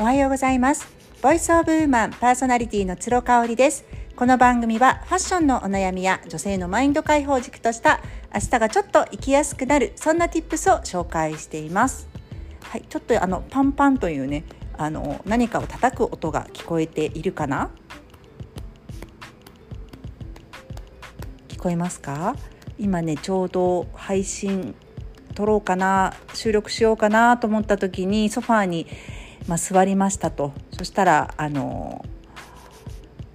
おはようございます。ボイスオブウーマンパーソナリティの鶴香織です。この番組はファッションのお悩みや女性のマインド解放軸とした明日がちょっと生きやすくなるそんな tips を紹介しています。はいちょっとあのパンパンというねあの何かを叩く音が聞こえているかな？聞こえますか？今ねちょうど配信撮ろうかな収録しようかなと思った時にソファーに、まあ、座りましたと。そしたらあの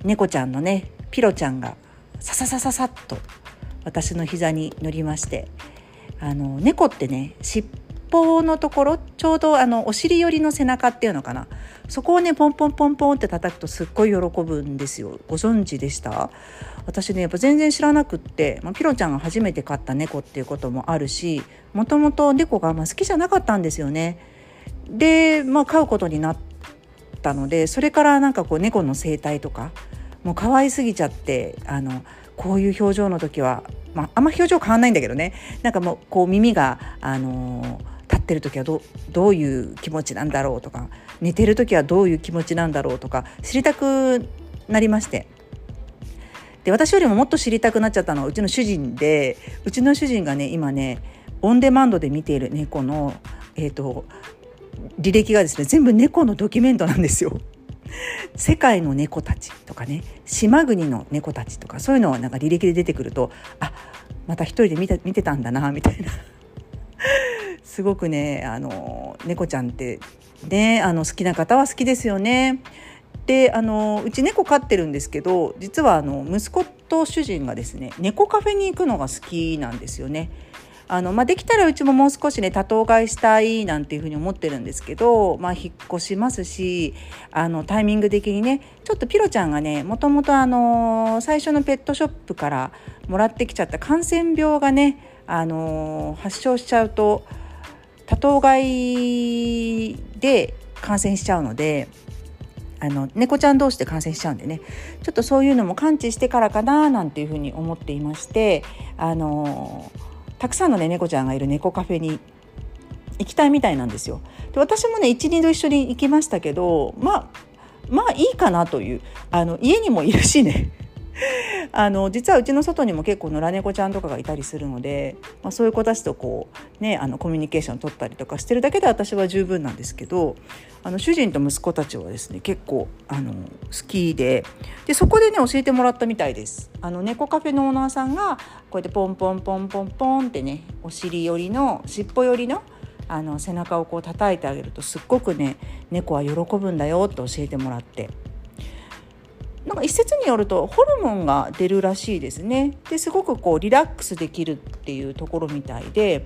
猫ちゃんのねピロちゃんがさささささっと私の膝に乗りましてあの猫ってね尻尾のところちょうどあのお尻寄りの背中っていうのかな。そこをねポンポンポンポンって叩くとすっごい喜ぶんですよ。ご存知でした？私ねやっぱ全然知らなくって、まあ、ピロちゃんが初めて飼った猫っていうこともあるしもともと猫がま好きじゃなかったんですよね。でまあ飼うことになったのでそれからなんかこう猫の生態とかもう可愛すぎちゃってあのこういう表情の時は、まあ、あんま表情変わんないんだけどね。なんかもうこう耳があのー立ってる時はどどういう気持ちなんだろうとか寝てる時はどういう気持ちなんだろうとか知りたくなりまして。で私よりももっと知りたくなっちゃったのはうちの主人でうちの主人がね今ねオンデマンドで見ている猫の、えーと、履歴がですね全部猫のドキュメントなんですよ。世界の猫たちとかね島国の猫たちとかそういうのはなんか履歴で出てくるとあまた一人で見て見てたんだなみたいな すごくねあの猫ちゃんってねあの好きな方は好きですよね。であのうち猫飼ってるんですけど実はあの息子と主人がですね猫カフェに行くのが好きなんですよね。あのまあ、できたらうちももう少しね多頭飼いしたいなんていうふうに思ってるんですけど、まあ、引っ越しますしあのタイミング的にねちょっとピロちゃんがねもともとあの最初のペットショップからもらってきちゃった感染病がねあの発症しちゃうと多頭飼いで感染しちゃうのであの猫ちゃん同士で感染しちゃうんでねちょっとそういうのも感知してからかななんていうふうに思っていましてあのたくさんのね猫ちゃんがいる猫カフェに行きたいみたいなんですよ。で私もね12度一緒に行きましたけどまあまあいいかなというあの家にもいるしね あの実はうちの外にも結構野良猫ちゃんとかがいたりするので、まあ、そういう子たちとこう、ね、あのコミュニケーション取ったりとかしてるだけで私は十分なんですけどあの主人と息子たちはですね結構あの好きででそこでね教えてもらったみたいです。あの猫カフェのオーナーさんがこうやってポンポンポンポンポンってねお尻寄りの尻尾寄りのあの背中をこう叩いてあげるとすっごくね猫は喜ぶんだよって教えてもらって一説によるとホルモンが出るらしいですね。ですごくこうリラックスできるっていうところみたいで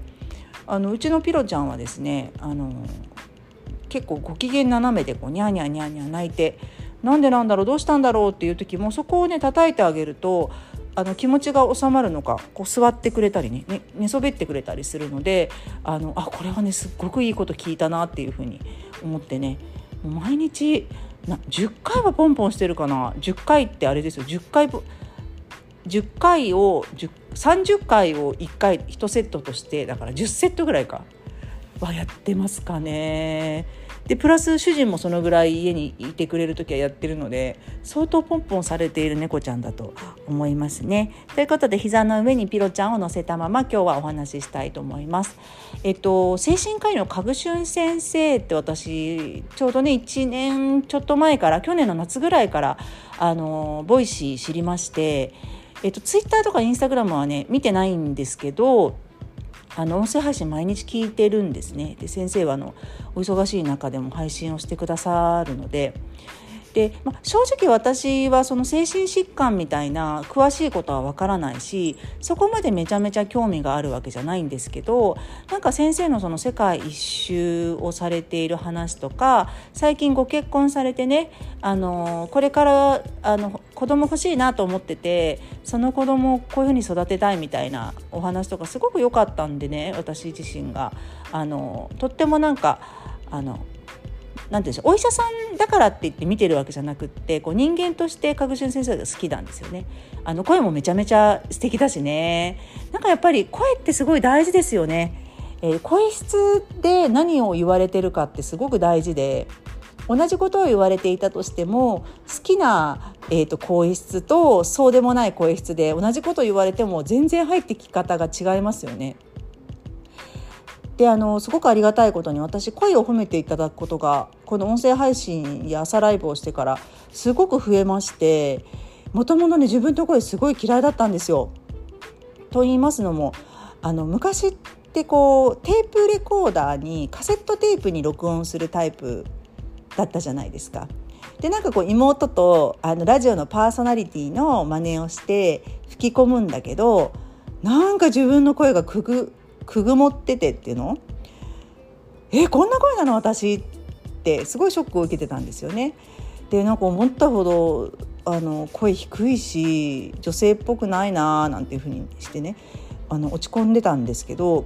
あのうちのピロちゃんはですねあの結構ご機嫌斜めでこうニャーニャーニャーニャー泣いてなんでなんだろう？どうしたんだろう？っていう時もそこをね叩いてあげるとあの気持ちが収まるのかこう座ってくれたりねね寝そべってくれたりするのであのあこれはねすっごくいいこと聞いたなっていうふうに思ってね毎日な10回はポンポンしてるかな？10回ってあれですよ。10回10回を10 30回を1回1セットとしてだから10セットぐらいか。はやってますかね。でプラス主人もそのぐらい家にいてくれる時はやってるので相当ポンポンされている猫ちゃんだと思いますね。ということで膝の上にピロちゃんを乗せたまま今日はお話ししたいと思います。えっと精神科医のかぐしゅん先生って私ちょうどね1年ちょっと前から去年の夏ぐらいからあの Voicy 知りまして。えっと、ツイッターとかインスタグラムはね見てないんですけどあの音声配信毎日聞いてるんですね。で先生はあのお忙しい中でも配信をしてくださるのでで、まあ、正直私はその精神疾患みたいな詳しいことはわからないしそこまでめちゃめちゃ興味があるわけじゃないんですけどなんか先生のその世界一周をされている話とか最近ご結婚されてねあのこれからあの子供欲しいなと思っててその子供をこういうふうに育てたいみたいなお話とかすごく良かったんでね私自身が。あのとってもなんかあのなんていうんでしょうお医者さんだからって言って見てるわけじゃなくってこう人間として角俊先生が好きなんですよね。あの声もめちゃめちゃ素敵だしねなんかやっぱり声ってすごい大事ですよね。えー、声質で何を言われてるかってすごく大事で同じことを言われていたとしても好きな、えーと、声質とそうでもない声質で同じことを言われても全然入ってき方が違いますよね。であのすごくありがたいことに私声を褒めていただくことがこの音声配信や朝ライブをしてからすごく増えましてもともとね自分の声すごい嫌いだったんですよ。と言いますのもあの昔ってこうテープレコーダーにカセットテープに録音するタイプだったじゃないですか。でなんかこう妹とあのラジオのパーソナリティの真似をして吹き込むんだけどなんか自分の声がくぐくぐもっててっていうの？えこんな声なの私？ってすごいショックを受けてたんですよね。でなんか思ったほどあの声低いし女性っぽくないなーなんていうふうにしてねあの落ち込んでたんですけど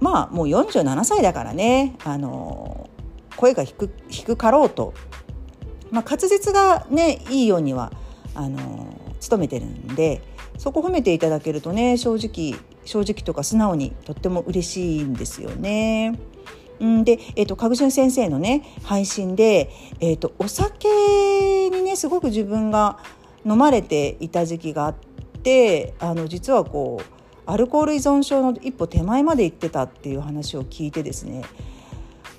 まあもう47歳だからねあの声が低低かろうと、まあ、滑舌がねいいようにはあの努めてるんでそこ褒めていただけるとね正直正直とか素直にとっても嬉しいんですよね。うんで、えーと、かぐじゅん先生のね配信で、えーと、お酒にねすごく自分が飲まれていた時期があってあの実はこうアルコール依存症の一歩手前まで行ってたっていう話を聞いてですね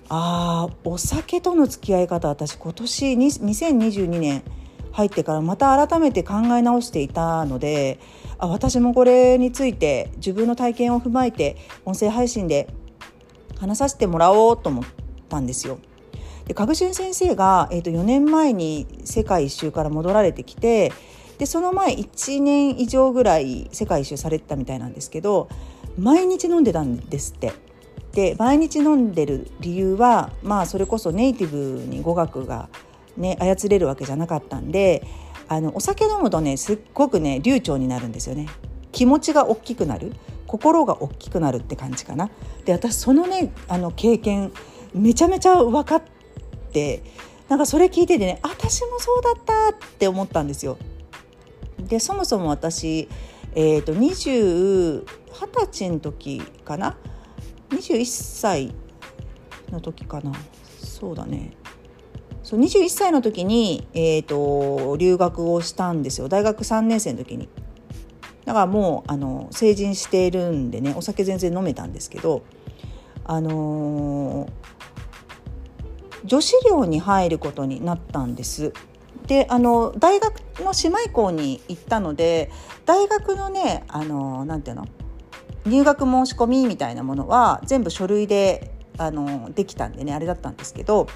あお酒との付き合い方私今年2022年入ってからまた改めて考え直していたのであ私もこれについて自分の体験を踏まえて音声配信で話させてもらおうと思ったんですよ。でかぐしん先生が、えー、と4年前に世界一周から戻られてきてでその前1年以上ぐらい世界一周されてたみたいなんですけど毎日飲んでたんですって。で毎日飲んでる理由はまあそれこそネイティブに語学がね操れるわけじゃなかったんであのお酒飲むとねすっごくね流暢になるんですよね。気持ちが大きくなる心が大きくなるって感じかな。で私そのねあの経験めちゃめちゃ分かってなんかそれ聞いててね私もそうだったって思ったんですよ。でそもそも私、えーと、20, 20歳の時かな？21歳の時かな？そうだねそう21歳の時に、えーと、留学をしたんですよ大学3年生の時に。だからもうあの成人しているんでねお酒全然飲めたんですけどあのー、女子寮に入ることになったんです。であの大学の姉妹校に行ったので大学のねあのなんていうの入学申し込みみたいなものは全部書類であのできたんでねあれだったんですけど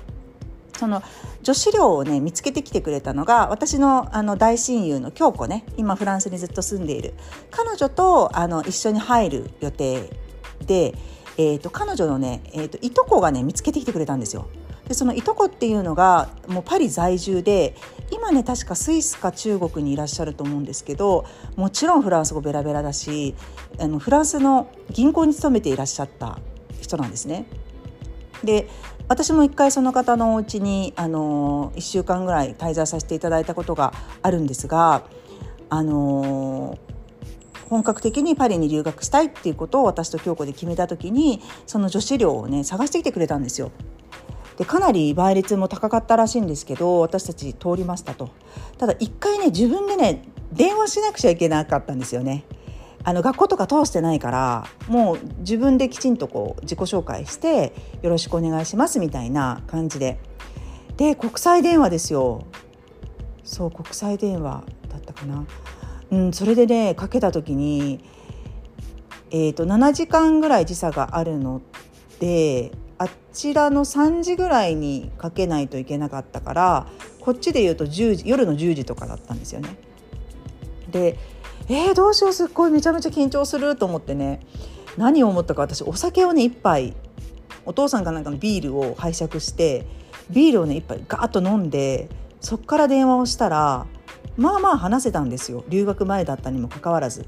その女子寮をね見つけてきてくれたのが私のあの大親友の京子ね今フランスにずっと住んでいる彼女とあの一緒に入る予定で、えーと、彼女のね、えーといとこがね見つけてきてくれたんですよ。でそのいとこっていうのがもうパリ在住で今ね確かスイスか中国にいらっしゃると思うんですけどもちろんフランス語ベラベラだしあのフランスの銀行に勤めていらっしゃった人なんですね。で私も一回その方のお家にあの1週間ぐらい滞在させていただいたことがあるんですがあの本格的にパリに留学したいっていうことを私と京子で決めた時にその女子寮をね探してきてくれたんですよ。でかなり倍率も高かったらしいんですけど私たち通りましたとただ一回ね自分でね電話しなくちゃいけなかったんですよねあの学校とか通してないからもう自分できちんとこう自己紹介してよろしくお願いしますみたいな感じで。で国際電話ですよ。そう国際電話だったかな。うんそれでねかけた時にえーと7時間ぐらい時差があるのであちらの3時ぐらいにかけないといけなかったからこっちで言うと10時夜の10時とかだったんですよね。でえー、どうしようすっごいめちゃめちゃ緊張すると思ってね何を思ったか私お酒をね1杯お父さんかなんかのビールを拝借してビールをね1杯ガーッと飲んでそっから電話をしたらまあまあ話せたんですよ留学前だったにもかかわらず。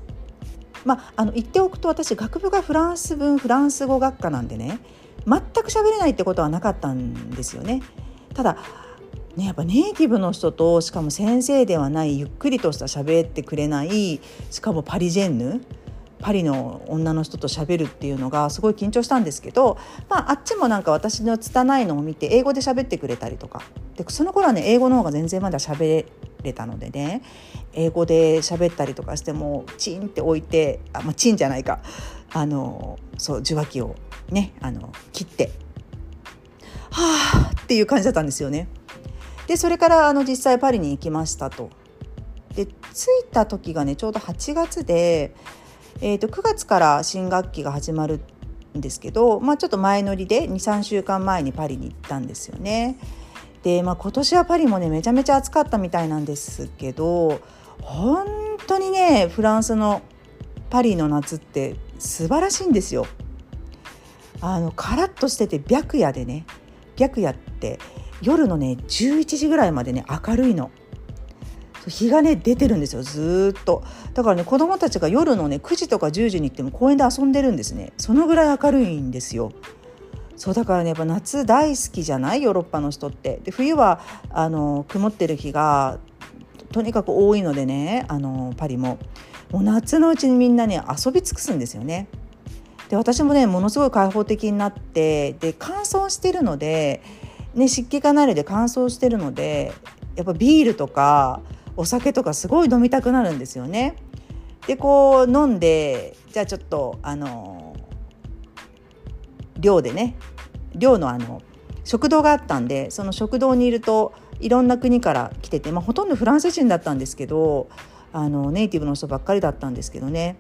まあ、あの言っておくと私学部がフランス文フランス語学科なんでね全く喋れないってことはなかったんですよね。ただね、やっぱネイティブの人としかも先生ではないゆっくりとした喋ってくれないしかもパリジェンヌパリの女の人と喋るっていうのがすごい緊張したんですけど、まあ、あっちもなんか私の拙いのを見て英語で喋ってくれたりとかでその頃はね英語の方が全然まだ喋れたのでね英語で喋ったりとかしてもチンって置いてあ、まあ、チンじゃないかあのそう受話器をねあの切ってはあっていう感じだったんですよね。でそれからあの実際パリに行きましたと。で着いた時がねちょうど8月でえー、と9月から新学期が始まるんですけど、まあ、ちょっと前乗りで23週間前にパリに行ったんですよね。で、まあ、今年はパリもねめちゃめちゃ暑かったみたいなんですけど本当にねフランスのパリの夏って素晴らしいんですよ。あのカラッとしてて白夜でね白夜って夜のね11時ぐらいまでね明るいの。日がね出てるんですよずっと。だからね子供たちが夜のね9時とか10時に行っても公園で遊んでるんですね。そのぐらい明るいんですよ。そうだからねやっぱ夏大好きじゃない？ヨーロッパの人って。で冬はあの曇ってる日がとにかく多いのでねあのパリも。もう夏のうちにみんなね遊び尽くすんですよね。で私もねものすごい開放的になってで乾燥してるので、ね、湿気が慣れで乾燥してるのでやっぱビールとかお酒とかすごい飲みたくなるんですよね。でこう飲んでじゃあちょっとあの寮でね寮のあの食堂があったんでその食堂にいるといろんな国から来てて、まあ、ほとんどフランス人だったんですけどあのネイティブの人ばっかりだったんですけどね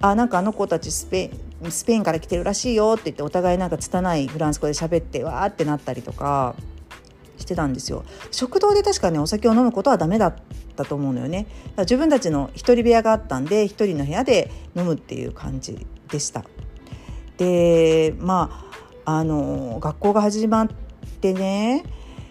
あなんかあの子たちスペスペインから来てるらしいよって言ってお互いなんか拙いフランス語で喋ってわーってなったりとかしてたんですよ。食堂で確かねお酒を飲むことはダメだったと思うのよね。自分たちの一人部屋があったんで一人の部屋で飲むっていう感じでした。でまああの学校が始まってね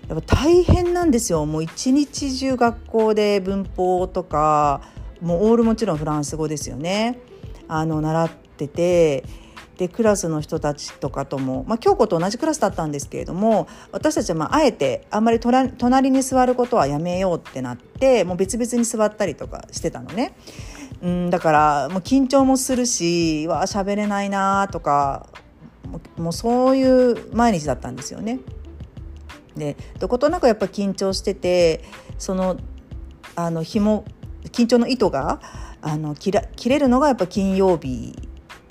やっぱ大変なんですよ。もう一日中学校で文法とかもうオールもちろんフランス語ですよね。あの習っててでクラスの人たちとかとも、まあ、京子と同じクラスだったんですけれども私たちはまああえてあんまり隣に座ることはやめようってなってもう別々に座ったりとかしてたのね。うん、だからもう緊張もするしわあ喋れないなとかもうそういう毎日だったんですよね。でどことなくやっぱ緊張しててそのあの紐緊張の糸があの切れるのがやっぱ金曜日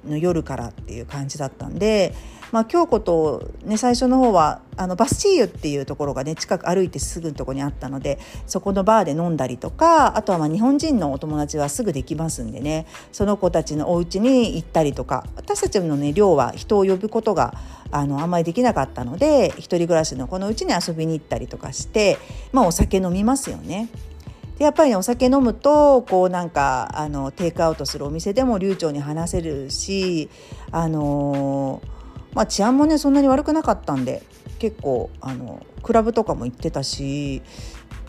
の夜からっていう感じだったんで、まあ、京子と、ね、最初の方はあのバスチーユっていうところがね近く歩いてすぐのとこにあったのでそこのバーで飲んだりとかあとはま日本人のお友達はすぐできますんでねその子たちのお家に行ったりとか私たちのね寮は人を呼ぶことがあのあんまりできなかったので一人暮らしのこのうちに遊びに行ったりとかして、まあ、お酒飲みますよね。でやっぱり、ね、お酒飲むとこうなんかあのテイクアウトするお店でも流暢に話せるしあのまあ、治安もねそんなに悪くなかったんで結構あのクラブとかも行ってたし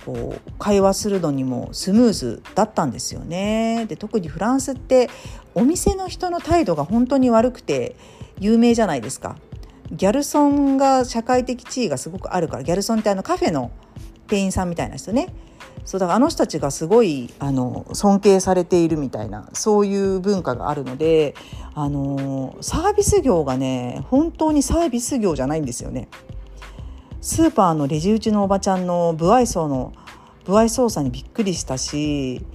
こう会話するのにもスムーズだったんですよね。で特にフランスってお店の人の態度が本当に悪くて有名じゃないですか。ギャルソンが社会的地位がすごくあるからギャルソンってあのカフェの店員さんみたいな人ねそうだからあの人たちがすごいあの尊敬されているみたいなそういう文化があるのであのサービス業がね本当にサービス業じゃないんですよね。スーパーのレジ打ちのおばちゃんの不愛想の不愛想さにびっくりしたし、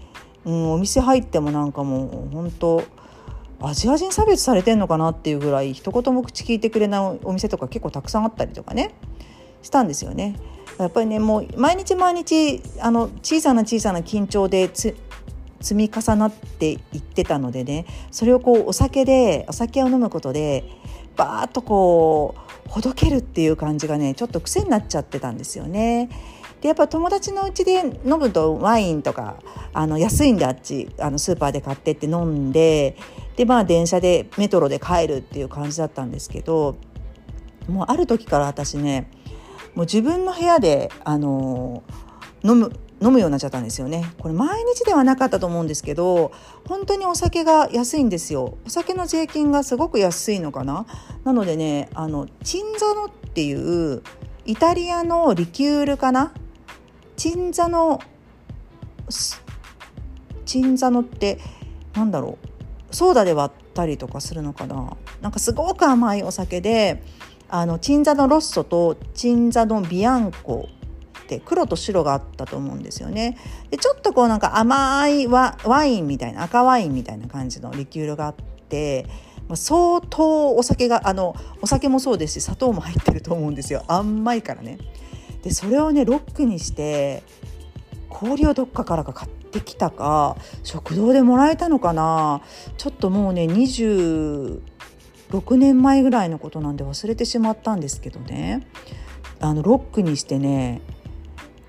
うん、お店入ってもなんかもう本当アジア人差別されてんのかなっていうぐらい一言も口聞いてくれないお店とか結構たくさんあったりとかねしたんですよね。やっぱりねもう毎日毎日あの小さな小さな緊張で積み重なっていってたのでねそれをこうお酒でお酒を飲むことでバーッとこうほどけるっていう感じがねちょっと癖になっちゃってたんですよね。でやっぱ友達のうちで飲むとワインとかあの安いんであっちあのスーパーで買ってって飲んででまあ電車でメトロで帰るっていう感じだったんですけどもうある時から私ねもう自分の部屋で、あの飲む飲むようになっちゃったんですよね。これ毎日ではなかったと思うんですけど本当にお酒が安いんですよ。お酒の税金がすごく安いのかな。なのでねあのチンザノっていうイタリアのリキュールかな。チンザノチンザノってなんだろう。ソーダで割ったりとかするのかな。なんかすごく甘いお酒であの鎮座のロッソと鎮座のビアンコって黒と白があったと思うんですよね。でちょっとこうなんか甘いワインみたいな赤ワインみたいな感じのリキュールがあって相当お酒があのお酒もそうですし砂糖も入ってると思うんですよ甘いからね。でそれをねロックにして氷をどっかからか買ってきたか食堂でもらえたのかなちょっともうね6年前ぐらいのことなんで忘れてしまったんですけどねあのロックにしてね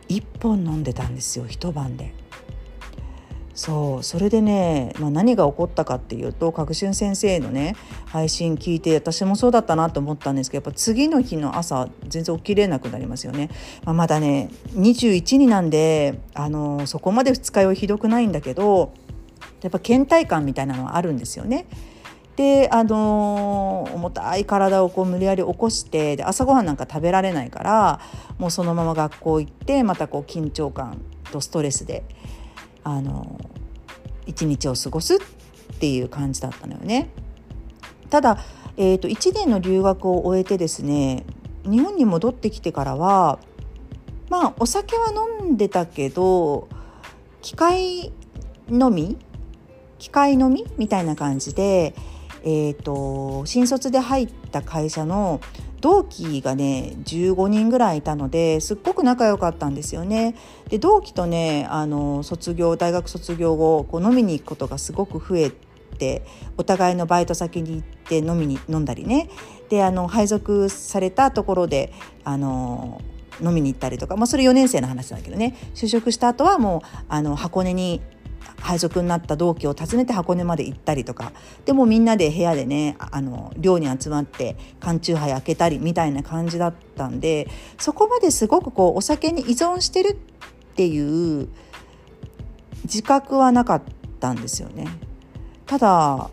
1本飲んでたんですよ一晩で。そうそれでね、まあ、何が起こったかっていうと角春先生のね配信聞いて私もそうだったなと思ったんですけどやっぱ次の日の朝全然起きれなくなりますよね。まあ、まだね21になんであのそこまで二日酔いひどくないんだけどやっぱ倦怠感みたいなのはあるんですよね。であのー、重たい体をこう無理やり起こしてで朝ごはんなんか食べられないからもうそのまま学校行ってまたこう緊張感とストレスであの一日を過ごすっていう感じだったのよね。ただ、えーと、1年の留学を終えてですね日本に戻ってきてからはまあお酒は飲んでたけど機械のみ機械のみみたいな感じで、えーと新卒で入った会社の同期がね15人ぐらいいたのですっごく仲良かったんですよね。で同期とねあの卒業大学卒業後こう飲みに行くことがすごく増えてお互いのバイト先に行って飲みに飲んだりねであの配属されたところであの飲みに行ったりとか、まあ、それ4年生の話だけどね就職した後はもうあの箱根に配属になった同期を訪ねて箱根まで行ったりとかでもみんなで部屋でねあの寮に集まって缶チューハイ開けたりみたいな感じだったんでそこまですごくこうお酒に依存してるっていう自覚はなかったんですよね。ただ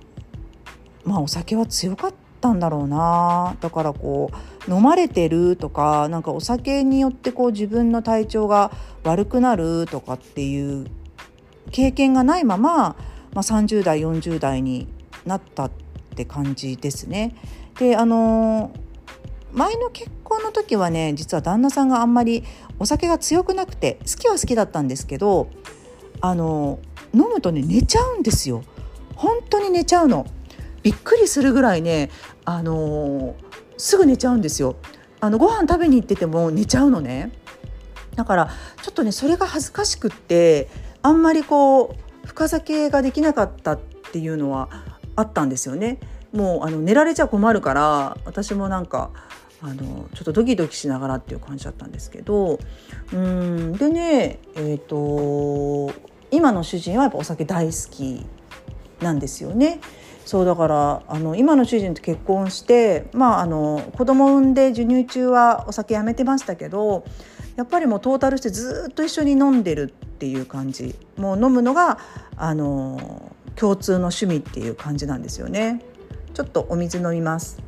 まあお酒は強かったんだろうなだからこう飲まれてるとかなんかお酒によってこう自分の体調が悪くなるとかっていう経験がないまま、まあ、30代40代になったって感じですね。であの前の結婚の時はね実は旦那さんがあんまりお酒が強くなくて好きは好きだったんですけどあの飲むとね寝ちゃうんですよ。本当に寝ちゃうの。びっくりするぐらいねあのすぐ寝ちゃうんですよ。あのご飯食べに行ってても寝ちゃうのね。だからちょっとねそれが恥ずかしくってあんまりこう深酒ができなかったっていうのはあったんですよね。もうあの寝られちゃ困るから私もなんかあのちょっとドキドキしながらっていう感じだったんですけどうんでねえっ、ー、と今の主人はやっぱお酒大好きなんですよね。そうだからあの今の主人と結婚して、まあ、あの子供産んで授乳中はお酒やめてましたけどやっぱりもうトータルしてずっと一緒に飲んでるっていう感じ。もう飲むのがあの共通の趣味っていう感じなんですよね。ちょっとお水飲みます。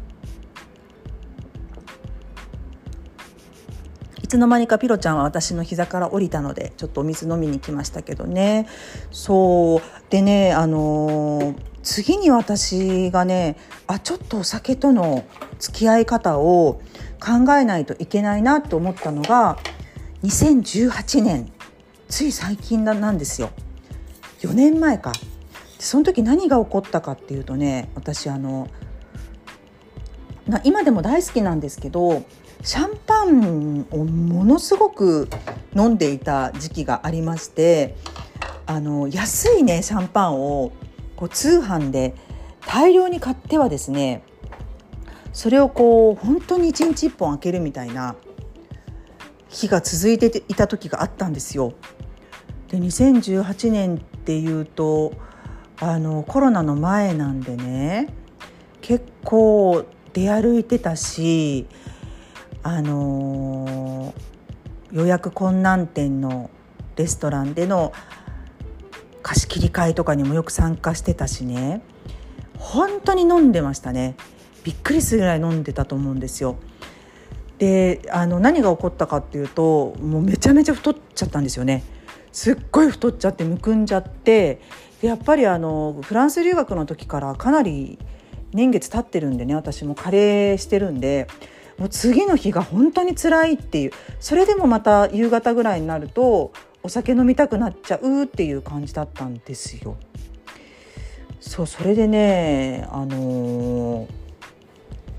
いつの間にかピロちゃんは私の膝から降りたのでちょっとお水飲みに来ましたけどね。そう。でねあの次に私がねあちょっとお酒との付き合い方を考えないといけないなと思ったのが2018年。つい最近なんですよ。4年前か。その時何が起こったかっていうとね私あの今でも大好きなんですけどシャンパンをものすごく飲んでいた時期がありましてあの安いねシャンパンをこう通販で大量に買ってはですねそれをこう本当に1日1本開けるみたいな日が続いていた時があったんですよ。で2018年っていうとあのコロナの前なんでね結構出歩いてたしあの予約困難店のレストランでの貸し切り会とかにもよく参加してたしね本当に飲んでましたねびっくりするぐらい飲んでたと思うんですよ。であの何が起こったかっていうともうめちゃめちゃ太っちゃったんですよね。すっごい太っちゃってむくんじゃってやっぱりあのフランス留学の時からかなり年月経ってるんでね私も加齢してるんでもう次の日が本当に辛いっていうそれでもまた夕方ぐらいになるとお酒飲みたくなっちゃうっていう感じだったんですよ。そうそれでねあのー、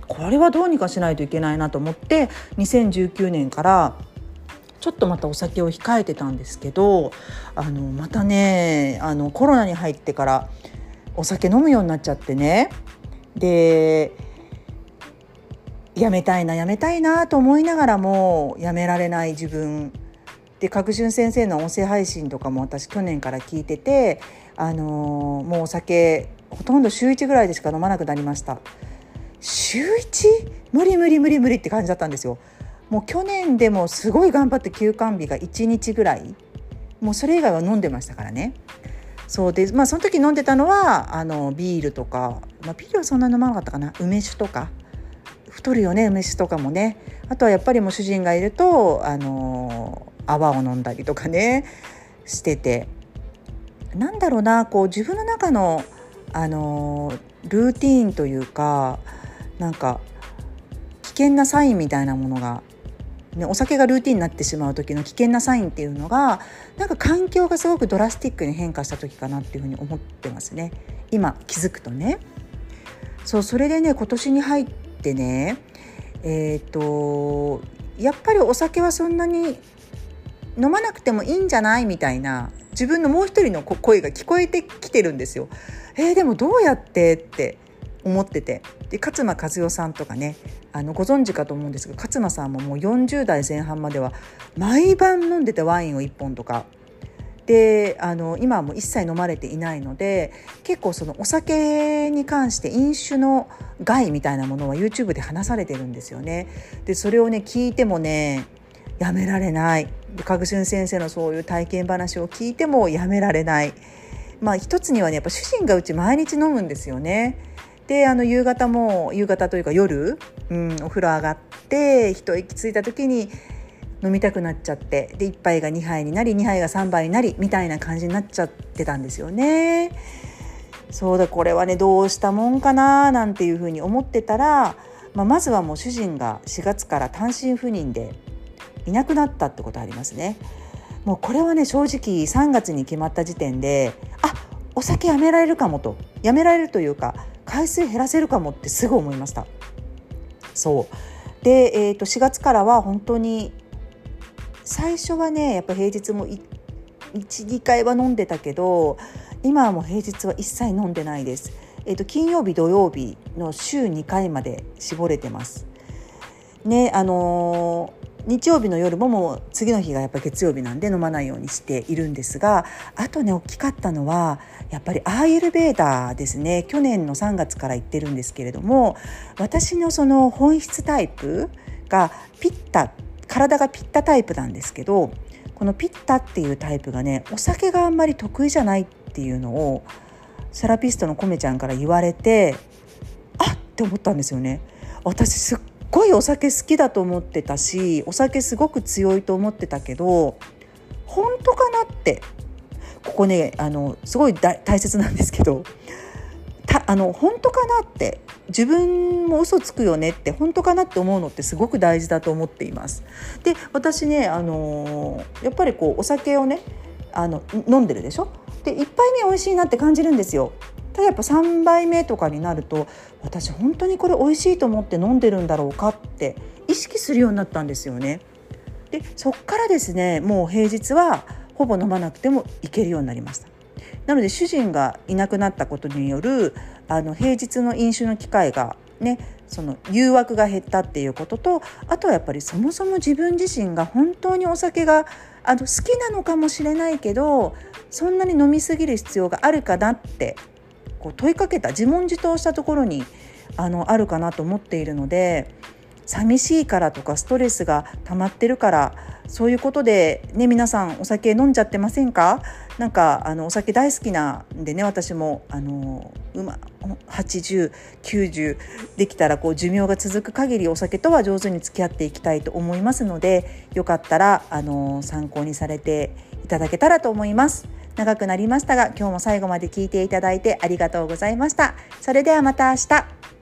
これはどうにかしないといけないなと思って2019年からちょっとまたお酒を控えてたんですけどあのまたねあのコロナに入ってからお酒飲むようになっちゃってね。でやめたいなやめたいなと思いながらもやめられない自分。で角春先生の音声配信とかも私去年から聞いてて、あの、もうお酒ほとんど週1ぐらいでしか飲まなくなりました。週 1? 無理無理無理無理って感じだったんですよ。もう去年でもすごい頑張って休館日が1日ぐらい。もうそれ以外は飲んでましたからね。そうでまあその時飲んでたのはあのビールとか、まあ、ビールはそんな飲まなかったかな。梅酒とか。太るよね梅酒とかもね。あとはやっぱりもう主人がいるとあの泡を飲んだりとかね。してて。なんだろうなこう自分の中のあのルーティーンというかなんか危険なサインみたいなものがね、お酒がルーティンになってしまう時の危険なサインっていうのがなんか環境がすごくドラスティックに変化した時かなっていうふうに思ってますね。今気づくとね。そうそれでね今年に入ってねえっ、ー、とやっぱりお酒はそんなに飲まなくてもいいんじゃないみたいな自分のもう一人の声が聞こえてきてるんですよ。えー、でもどうやってって思ってて。で勝間和代さんとかねあのご存知かと思うんですが勝間さんももう40代前半までは毎晩飲んでてワインを1本とかであの今はもう一切飲まれていないので結構そのお酒に関して飲酒の害みたいなものは YouTube で話されてるんですよね。でそれをね聞いてもねやめられないでかぐしゅん先生のそういう体験話を聞いてもやめられない。まあ一つにはねやっぱ主人がうち毎日飲むんですよね。であの夕方も夕方というか夜、うん、お風呂上がって一息ついた時に飲みたくなっちゃってで1杯が2杯になり2杯が3杯になりみたいな感じになっちゃってたんですよね。そうだこれはねどうしたもんかななんていうふうに思ってたら、まあ、まずはもう主人が4月から単身赴任でいなくなったってことありますね。もうこれはね正直3月に決まった時点であお酒やめられるかもとやめられるというか回数減らせるかもってすぐ思いました。そう。で、えー、と4月からは本当に最初はねやっぱ平日も12回は飲んでたけど今はもう平日は一切飲んでないです、えー、と金曜日土曜日の週2回まで絞れてます。ねあの日曜日の夜ももう次の日がやっぱ月曜日なんで飲まないようにしているんですがあとね大きかったのはやっぱりアーユルベーダーですね去年の3月から言ってるんですけれども私のその本質タイプがピッタ体がピッタタイプなんですけどこのピッタっていうタイプがねお酒があんまり得意じゃないっていうのをセラピストのコメちゃんから言われてあって思ったんですよね。私すっごいお酒好きだと思ってたしお酒すごく強いと思ってたけど本当かなって。ここねあのすごい大切なんですけどたあの本当かなって。自分も嘘つくよねって本当かなって思うのってすごく大事だと思っています。で私ねあのやっぱりこうお酒をねあの飲んでるでしょ？で1杯目美味しいなって感じるんですよ。ただやっぱ3杯目とかになると私本当にこれ美味しいと思って飲んでるんだろうかって意識するようになったんですよね。でそっからですねもう平日はほぼ飲まなくてもいけるようになりました。なので主人がいなくなったことによるあの平日の飲酒の機会がねその誘惑が減ったっていうこととあとはやっぱりそもそも自分自身が本当にお酒があの好きなのかもしれないけどそんなに飲み過ぎる必要があるかなってこう問いかけた自問自答したところにあのあるかなと思っているので寂しいからとかストレスが溜まってるからそういうことでね皆さんお酒飲んじゃってませんか？なんかあのお酒大好きなんでね私もあの、ま、8090できたらこう寿命が続く限りお酒とは上手に付き合っていきたいと思いますのでよかったらあの参考にされていただけたらと思います。長くなりましたが今日も最後まで聞いていただいてありがとうございました。それではまた明日。